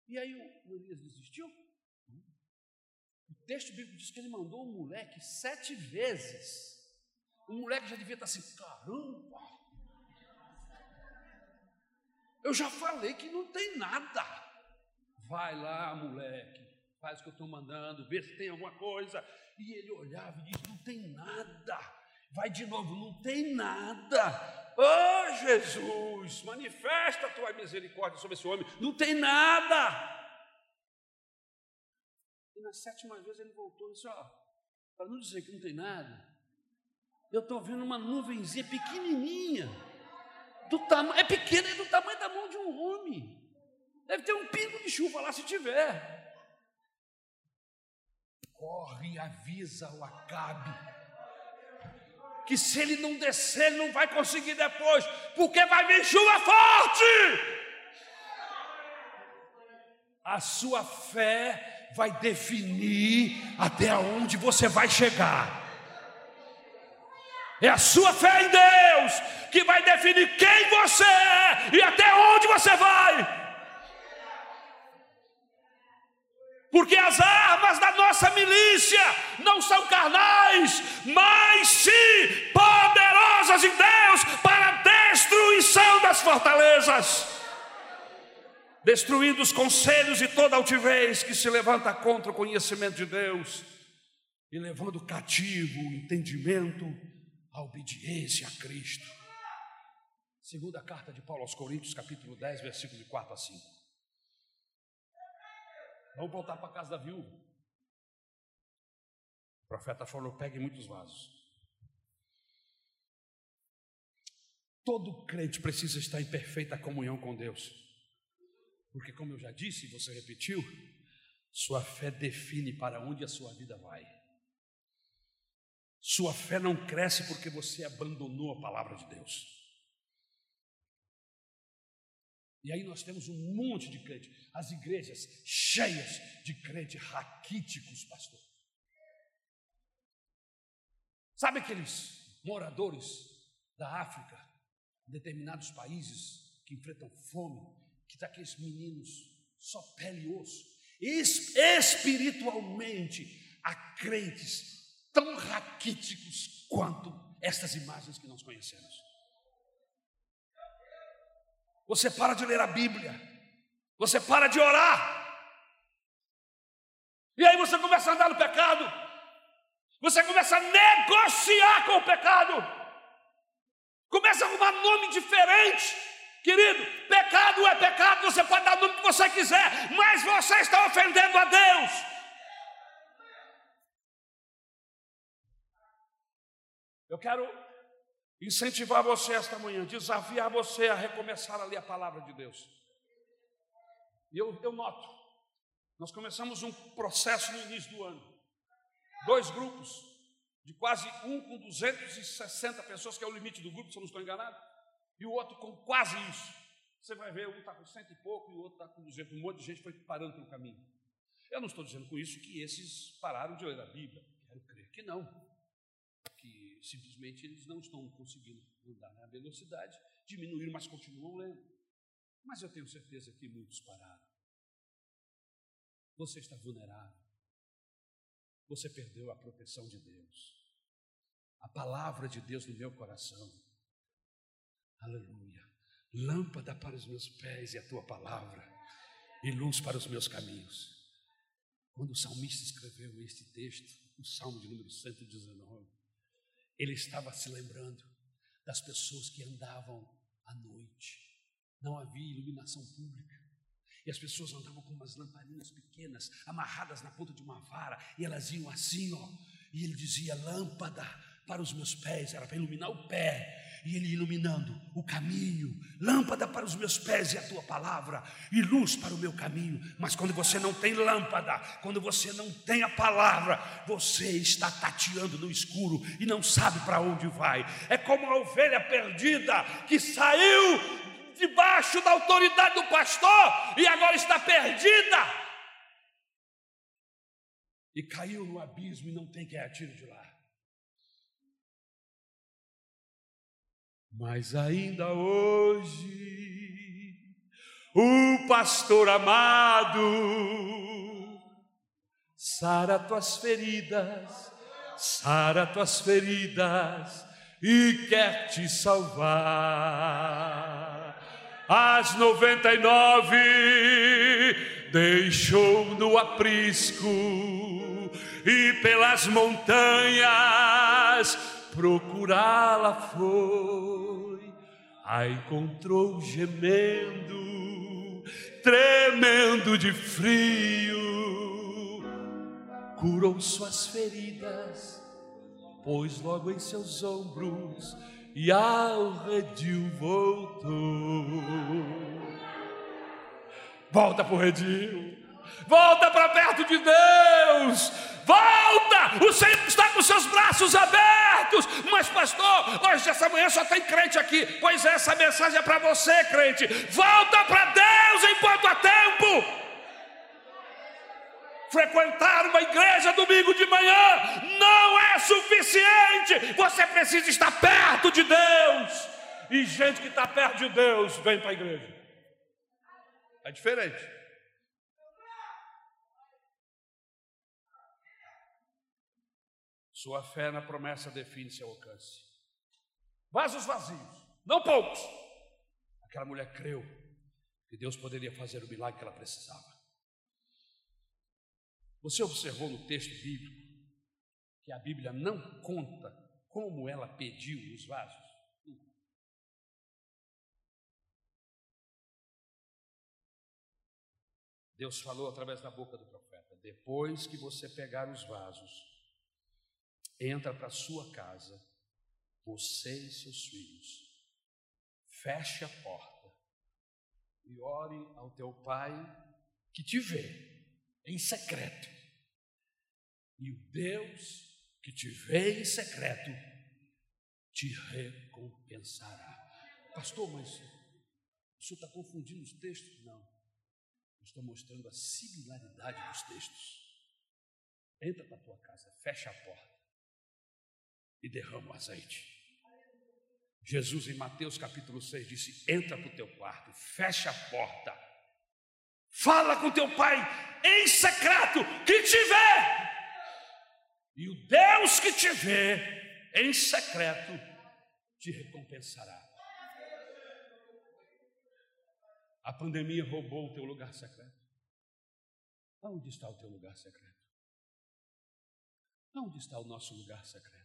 E aí o, o Elias desistiu. O texto bíblico diz que ele mandou o moleque sete vezes. O moleque já devia estar assim: caramba, eu já falei que não tem nada. Vai lá, moleque, faz o que eu estou mandando, vê se tem alguma coisa. E ele olhava e disse: Não tem nada. Vai de novo, não tem nada. Oh Jesus, manifesta a tua misericórdia sobre esse homem. Não tem nada. E na sétima vez ele voltou e disse: Ó, para não dizer que não tem nada, eu estou vendo uma nuvenzinha pequenininha. Do é pequena, é do tamanho da mão de um homem. Deve ter um pingo de chuva lá se tiver. Corre e avisa o Acabe que se ele não descer, ele não vai conseguir depois, porque vai vir chuva forte. A sua fé vai definir até onde você vai chegar. É a sua fé em Deus que vai definir quem você é e até onde você vai. Porque as armas da nossa milícia não são carnais, mas sim poderosas em Deus para destruição das fortalezas, destruindo os conselhos e toda altivez que se levanta contra o conhecimento de Deus. e levando cativo o entendimento à obediência a Cristo. Segunda carta de Paulo aos Coríntios, capítulo 10, versículo de 4 a 5. Vamos voltar para a casa da viúva. O profeta falou: pegue muitos vasos. Todo crente precisa estar em perfeita comunhão com Deus. Porque, como eu já disse e você repetiu, sua fé define para onde a sua vida vai. Sua fé não cresce porque você abandonou a palavra de Deus. E aí nós temos um monte de crente, as igrejas cheias de crentes raquíticos, pastor. Sabe aqueles moradores da África, em determinados países que enfrentam fome, que tá aqueles meninos só pele e osso, espiritualmente há crentes tão raquíticos quanto estas imagens que nós conhecemos. Você para de ler a Bíblia, você para de orar, e aí você começa a andar no pecado, você começa a negociar com o pecado, começa a arrumar nome diferente. Querido, pecado é pecado, você pode dar o nome que você quiser, mas você está ofendendo a Deus. Eu quero incentivar você esta manhã, desafiar você a recomeçar a ler a palavra de Deus. E eu, eu noto, nós começamos um processo no início do ano. Dois grupos, de quase um com 260 pessoas, que é o limite do grupo, se eu não estou enganado, e o outro com quase isso. Você vai ver, um está com cento e pouco e o outro está com duzentos. Um monte de gente foi parando pelo caminho. Eu não estou dizendo com isso que esses pararam de ler a Bíblia. Quero crer que não simplesmente eles não estão conseguindo andar na velocidade, diminuir, mas continuam lendo. Mas eu tenho certeza que muitos pararam. Você está vulnerável. Você perdeu a proteção de Deus. A palavra de Deus no meu coração. Aleluia. Lâmpada para os meus pés e a tua palavra, e luz para os meus caminhos. Quando o salmista escreveu este texto, o salmo de número 119, ele estava se lembrando das pessoas que andavam à noite. Não havia iluminação pública. E as pessoas andavam com umas lamparinas pequenas, amarradas na ponta de uma vara, e elas iam assim, ó. E ele dizia: lâmpada para os meus pés, era para iluminar o pé, e Ele iluminando o caminho, lâmpada para os meus pés e a tua palavra, e luz para o meu caminho. Mas quando você não tem lâmpada, quando você não tem a palavra, você está tateando no escuro e não sabe para onde vai. É como a ovelha perdida que saiu debaixo da autoridade do pastor e agora está perdida. E caiu no abismo e não tem quem atire de lá. Mas ainda hoje, o pastor amado sara tuas feridas, sara tuas feridas e quer te salvar. As noventa e nove deixou no aprisco e pelas montanhas procurá-la foi, a encontrou gemendo, tremendo de frio, curou suas feridas, pôs logo em seus ombros e ao redil voltou. Volta para o redil, volta para perto de Deus, volta, o Senhor está com seus braços abertos. Mas, pastor, hoje, essa manhã só tem crente aqui. Pois é, essa mensagem é para você, crente. Volta para Deus enquanto há tempo. Frequentar uma igreja domingo de manhã não é suficiente. Você precisa estar perto de Deus. E gente que está perto de Deus vem para a igreja. É diferente. Sua fé na promessa define seu alcance. Vasos vazios, não poucos. Aquela mulher creu que Deus poderia fazer o milagre que ela precisava. Você observou no texto bíblico que a Bíblia não conta como ela pediu os vasos? Deus falou através da boca do profeta: depois que você pegar os vasos, entra para sua casa, você e seus filhos, feche a porta e ore ao teu pai que te vê em secreto. E o Deus que te vê em secreto te recompensará. Pastor, mas o senhor está confundindo os textos? Não. Estou mostrando a similaridade dos textos. Entra para a tua casa, fecha a porta e derrama o azeite. Jesus, em Mateus capítulo 6, disse: Entra para o teu quarto, fecha a porta, fala com teu pai em secreto, que te vê. E o Deus que te vê em secreto te recompensará. A pandemia roubou o teu lugar secreto. Onde está o teu lugar secreto? Onde está o nosso lugar secreto?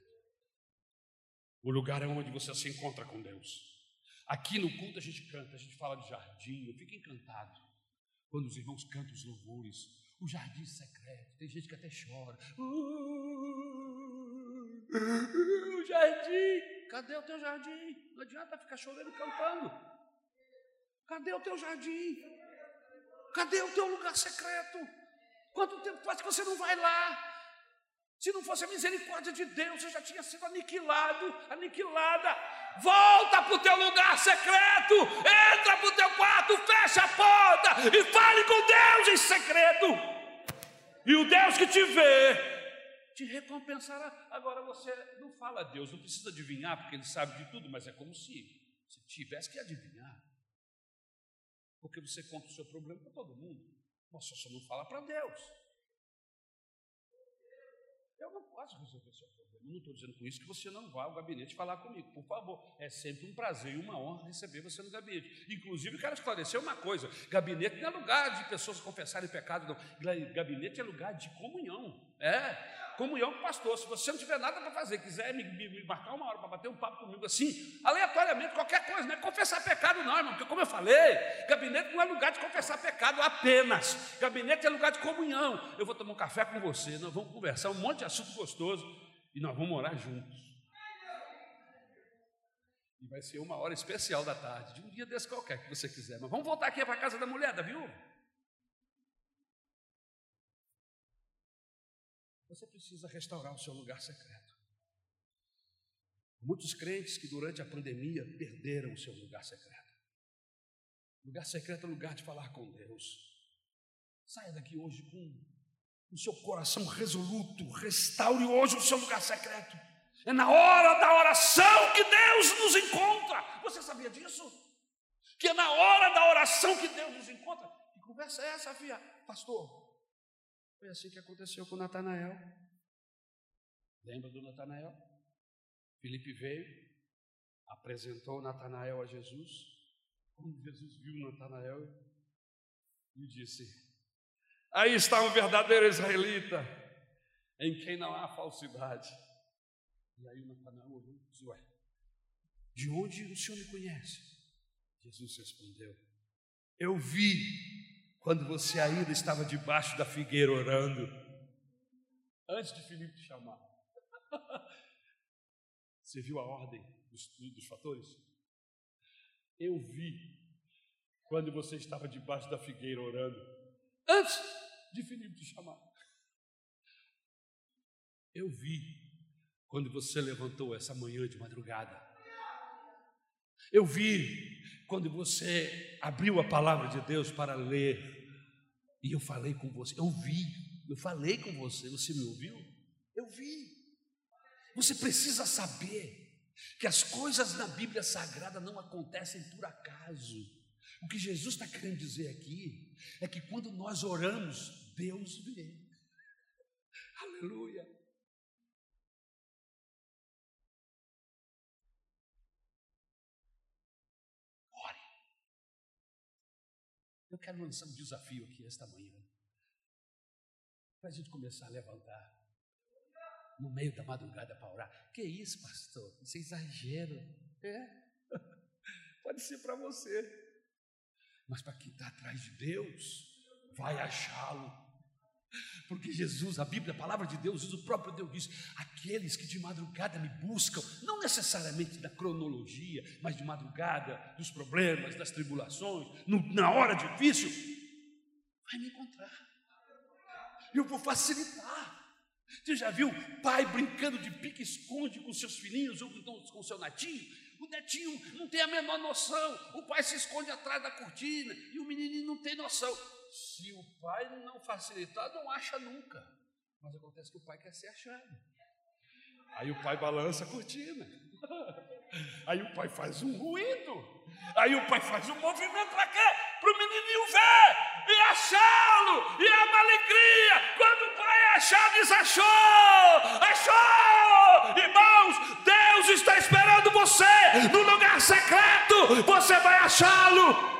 O lugar é onde você se encontra com Deus. Aqui no culto a gente canta, a gente fala de jardim, eu fico encantado quando os irmãos cantam os louvores. O jardim secreto, tem gente que até chora. o jardim, cadê o teu jardim? Não adianta ficar chorando cantando. Cadê o teu jardim? Cadê o teu lugar secreto? Quanto tempo faz que você não vai lá? Se não fosse a misericórdia de Deus, você já tinha sido aniquilado, aniquilada. Volta para o teu lugar secreto, entra para o teu quarto, fecha a porta e fale com Deus em segredo. E o Deus que te vê te recompensará. Agora você não fala a Deus, não precisa adivinhar, porque Ele sabe de tudo, mas é como se, se tivesse que adivinhar. Porque você conta o seu problema para todo mundo, mas só não fala para Deus. Eu não posso resolver seu problema. Eu não estou dizendo com isso que você não vá ao gabinete falar comigo. Por favor, é sempre um prazer e uma honra receber você no gabinete. Inclusive, quero esclarecer uma coisa: gabinete não é lugar de pessoas confessarem pecado, não. Gabinete é lugar de comunhão. É comunhão com o pastor. Se você não tiver nada para fazer, quiser me, me, me, marcar uma hora para bater um papo comigo assim, aleatoriamente, qualquer coisa, não é confessar pecado, não, irmão, porque como eu falei, gabinete não é lugar de confessar pecado apenas. Gabinete é lugar de comunhão. Eu vou tomar um café com você, nós vamos conversar um monte de assunto gostoso e nós vamos orar juntos. E vai ser uma hora especial da tarde, de um dia desse qualquer que você quiser. Mas vamos voltar aqui para a casa da mulher, da viúva. Você precisa restaurar o seu lugar secreto. Muitos crentes que durante a pandemia perderam o seu lugar secreto. Lugar secreto é lugar de falar com Deus. Saia daqui hoje com o seu coração resoluto. Restaure hoje o seu lugar secreto. É na hora da oração que Deus nos encontra. Você sabia disso? Que é na hora da oração que Deus nos encontra. Que conversa é essa, filha? Pastor, foi assim que aconteceu com Natanael. Lembra do Natanael? Felipe veio, apresentou Natanael a Jesus. Quando Jesus viu Natanael, e disse: Aí está um verdadeiro israelita, em quem não há falsidade. E aí Natanael olhou e disse: Ué, de onde o senhor me conhece? Jesus respondeu: Eu vi quando você ainda estava debaixo da figueira orando, antes de Filipe te chamar. Você viu a ordem dos, dos fatores? Eu vi quando você estava debaixo da figueira orando, antes de Filipe te chamar. Eu vi quando você levantou essa manhã de madrugada. Eu vi quando você abriu a palavra de Deus para ler, e eu falei com você, eu vi, eu falei com você, você me ouviu? Eu vi. Você precisa saber que as coisas na Bíblia Sagrada não acontecem por acaso. O que Jesus está querendo dizer aqui é que quando nós oramos, Deus vê. Aleluia. Eu quero lançar um desafio aqui esta manhã. Para a gente começar a levantar. no meio da madrugada para orar. Que isso, pastor? Isso é exagero. É. Pode ser para você. Mas para quem está atrás de Deus, vai achá-lo. Porque Jesus, a Bíblia, a palavra de Deus, o próprio Deus diz: aqueles que de madrugada me buscam, não necessariamente da cronologia, mas de madrugada, dos problemas, das tribulações, no, na hora difícil, vai me encontrar. Eu vou facilitar. Você já viu pai brincando de pique-esconde com seus filhinhos ou então com seu netinho? O netinho não tem a menor noção. O pai se esconde atrás da cortina e o menininho não tem noção. Se o pai não facilitar, não acha nunca. Mas acontece que o pai quer ser achado. Aí o pai balança a cortina. Aí o pai faz um ruído. Aí o pai faz um movimento para quê? Para o menininho ver e achá-lo. E é uma alegria. Quando o pai é achar, diz: achou! Achou! Irmãos, Deus está esperando você no lugar secreto. Você vai achá-lo.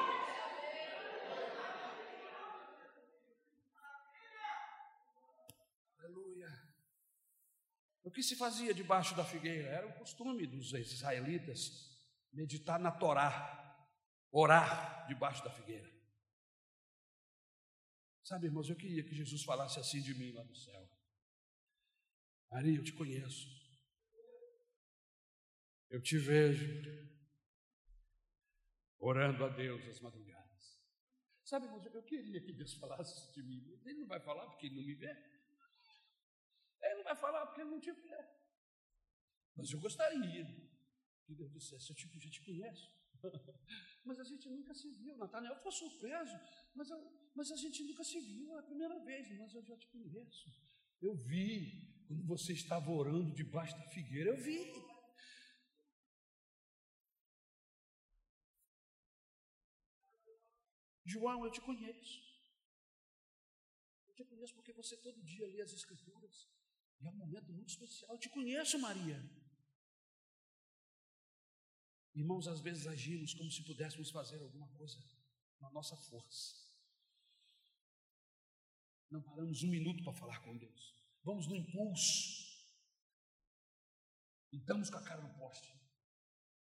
O que se fazia debaixo da figueira? Era o costume dos israelitas meditar na Torá, orar debaixo da figueira. Sabe, irmãos, eu queria que Jesus falasse assim de mim lá no céu. Maria, eu te conheço. Eu te vejo orando a Deus às madrugadas. Sabe, irmãos, eu queria que Deus falasse de mim. Ele não vai falar porque ele não me vê. Ele não vai falar porque ele não te vê. Mas eu gostaria que Deus dissesse: Eu te, já te conheço. mas a gente nunca se viu. Natanael ficou surpreso, mas, eu, mas a gente nunca se viu, é a primeira vez, mas eu já te conheço. Eu vi quando você estava orando debaixo da figueira, eu vi. João, eu te conheço. Eu te conheço porque você todo dia lê as Escrituras. E é um momento muito especial. Eu te conheço, Maria. Irmãos, às vezes agimos como se pudéssemos fazer alguma coisa na nossa força. Não paramos um minuto para falar com Deus. Vamos no impulso. E damos com a cara no poste.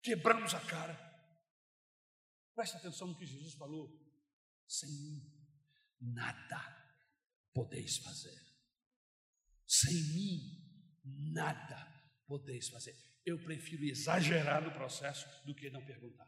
Quebramos a cara. Presta atenção no que Jesus falou. Sem mim, nada podeis fazer. Sem mim, nada podeis fazer. Eu prefiro exagerar no processo do que não perguntar.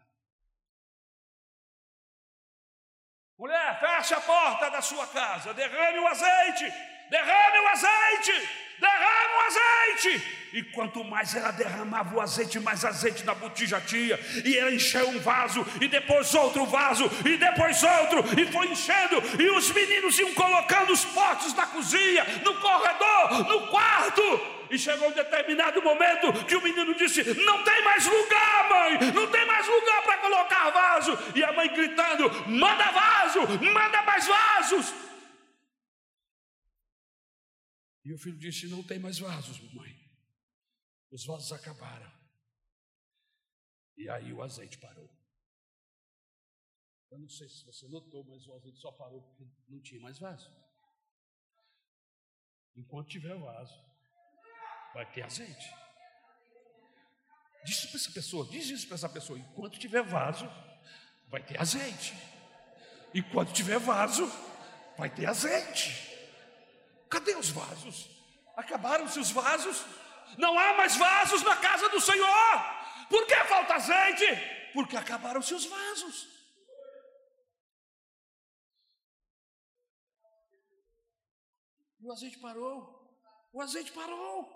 Mulher, feche a porta da sua casa, derrame o azeite, derrame o azeite derrama o azeite. E quanto mais ela derramava o azeite, mais azeite na botija tinha. E ela encheu um vaso, e depois outro vaso, e depois outro, e foi enchendo. E os meninos iam colocando os potes na cozinha, no corredor, no quarto. E chegou um determinado momento que o menino disse: Não tem mais lugar, mãe, não tem mais lugar para colocar vaso. E a mãe gritando: Manda vaso, manda mais vasos. E o filho disse: Não tem mais vasos, mãe. Os vasos acabaram. E aí o azeite parou. Eu não sei se você notou, mas o azeite só parou porque não tinha mais vaso. Enquanto tiver vaso, vai ter azeite. Diz isso para essa pessoa, diz isso para essa pessoa. Enquanto tiver vaso, vai ter azeite. Enquanto tiver vaso, vai ter azeite. Cadê os vasos? Acabaram-se os vasos? Não há mais vasos na casa do Senhor. Por que falta azeite? Porque acabaram-se os vasos. E o azeite parou. O azeite parou.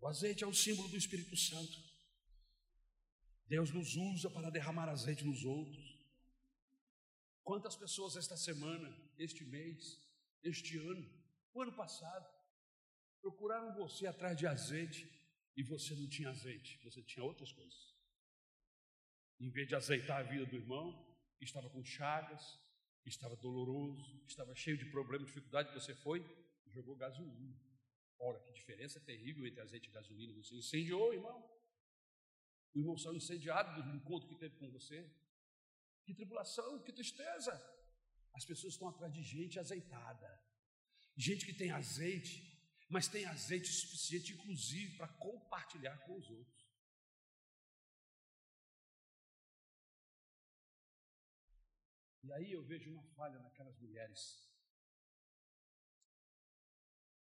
O azeite é o símbolo do Espírito Santo. Deus nos usa para derramar azeite nos outros. Quantas pessoas esta semana, este mês, este ano, o ano passado, procuraram você atrás de azeite e você não tinha azeite, você tinha outras coisas. Em vez de azeitar a vida do irmão, estava com chagas, estava doloroso, estava cheio de problemas, dificuldade, você foi e jogou gasolina. Ora, que diferença terrível entre azeite e gasolina. Você incendiou, irmão. O irmão saiu incendiado do encontro que teve com você. Que tribulação, que tristeza. As pessoas estão atrás de gente azeitada. Gente que tem azeite, mas tem azeite suficiente, inclusive, para compartilhar com os outros. E aí eu vejo uma falha naquelas mulheres.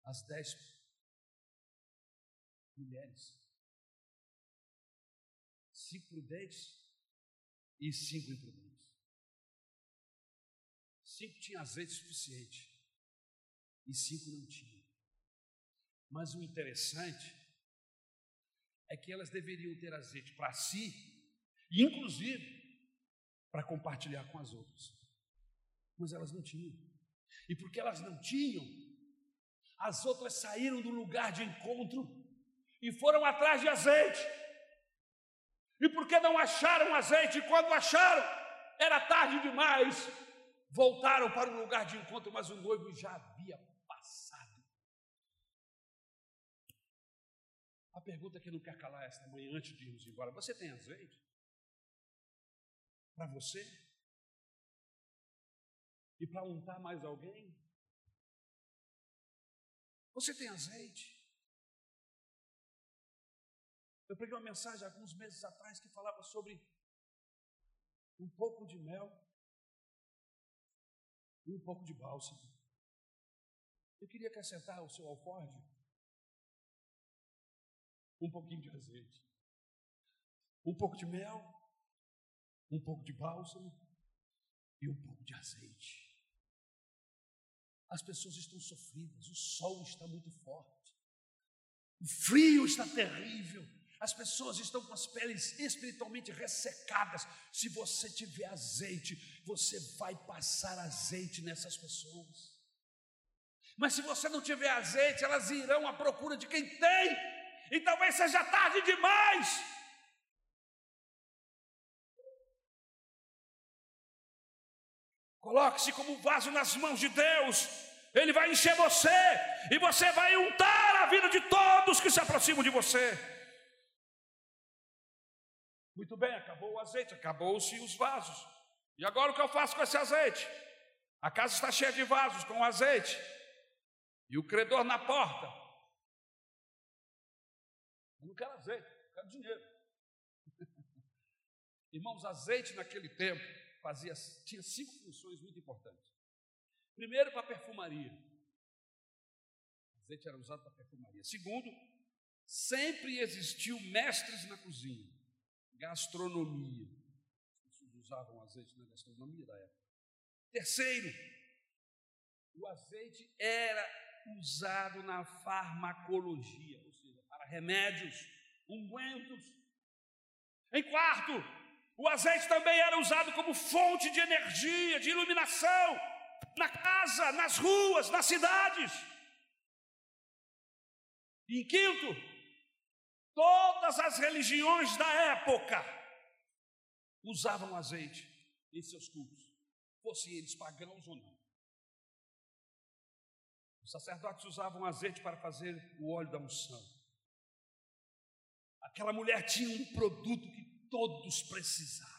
As dez mulheres, cinco prudentes e cinco imprudentes. Cinco tinham azeite suficiente e cinco não tinham. Mas o interessante é que elas deveriam ter azeite para si, e inclusive para compartilhar com as outras. Mas elas não tinham. E porque elas não tinham, as outras saíram do lugar de encontro e foram atrás de azeite. E porque não acharam azeite, quando acharam, era tarde demais, voltaram para o lugar de encontro, mas o noivo já havia A pergunta que não quer calar esta manhã antes de irmos embora: você tem azeite? Para você? E para untar mais alguém? Você tem azeite? Eu preguei uma mensagem alguns meses atrás que falava sobre um pouco de mel e um pouco de bálsamo. Eu queria acrescentar o seu alforje um pouquinho de azeite, um pouco de mel, um pouco de bálsamo e um pouco de azeite. As pessoas estão sofridas, o sol está muito forte, o frio está terrível, as pessoas estão com as peles espiritualmente ressecadas. Se você tiver azeite, você vai passar azeite nessas pessoas. Mas se você não tiver azeite, elas irão à procura de quem tem e talvez seja tarde demais. Coloque-se como vaso nas mãos de Deus, Ele vai encher você, e você vai untar a vida de todos que se aproximam de você. Muito bem, acabou o azeite, acabou-se os vasos. E agora o que eu faço com esse azeite? A casa está cheia de vasos com azeite, e o credor na porta. Eu não quero azeite, eu quero dinheiro. Irmãos, azeite naquele tempo fazia, tinha cinco funções muito importantes. Primeiro, para perfumaria. Azeite era usado para perfumaria. Segundo, sempre existiu mestres na cozinha, gastronomia. As pessoas usavam azeite na gastronomia da época. Terceiro, o azeite era usado na farmacologia, remédios, ungüentos. Em quarto, o azeite também era usado como fonte de energia, de iluminação, na casa, nas ruas, nas cidades. E em quinto, todas as religiões da época usavam azeite em seus cultos, fossem eles pagãos ou não. Os sacerdotes usavam azeite para fazer o óleo da unção. Aquela mulher tinha um produto que todos precisavam.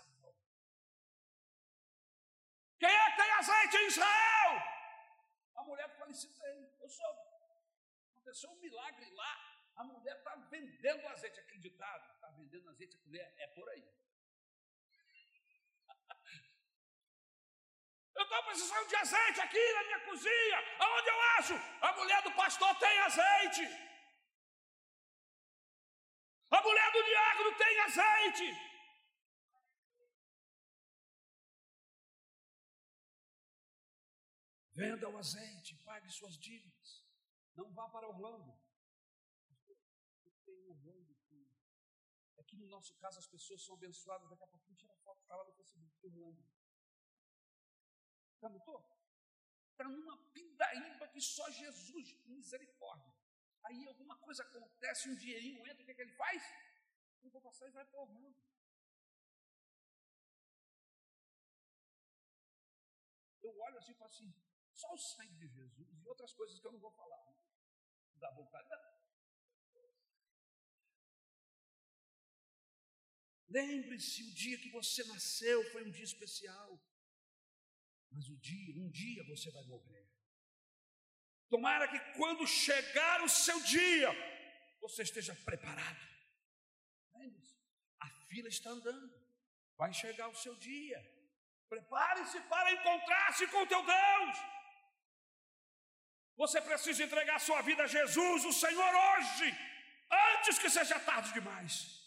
Quem é que tem azeite em Israel? A mulher felicitei. Eu soube. Aconteceu um milagre lá. A mulher está vendendo azeite. Acreditado? Está vendendo azeite. A mulher é por aí. Eu estou precisando de azeite aqui na minha cozinha. Aonde eu acho? A mulher do pastor tem azeite. A mulher do diácono tem azeite. Venda o azeite, pague suas dívidas. Não vá para Orlando. Tem Orlando aqui. Aqui no nosso caso as pessoas são abençoadas. Daqui a pouquinho tira foto, está lá no Facebook, Orlando. Já notou? Está numa pindaíba que só Jesus, misericórdia. Aí alguma coisa acontece, um dinheirinho entra, o que, é que ele faz? Eu vou passar e vai formando. Eu olho assim e falo assim, só o sangue de Jesus e outras coisas que eu não vou falar. Dá vontade. Lembre-se, o dia que você nasceu foi um dia especial. Mas o dia, um dia você vai morrer. Tomara que quando chegar o seu dia, você esteja preparado. A fila está andando, vai chegar o seu dia. Prepare-se para encontrar-se com teu Deus. Você precisa entregar sua vida a Jesus, o Senhor, hoje, antes que seja tarde demais.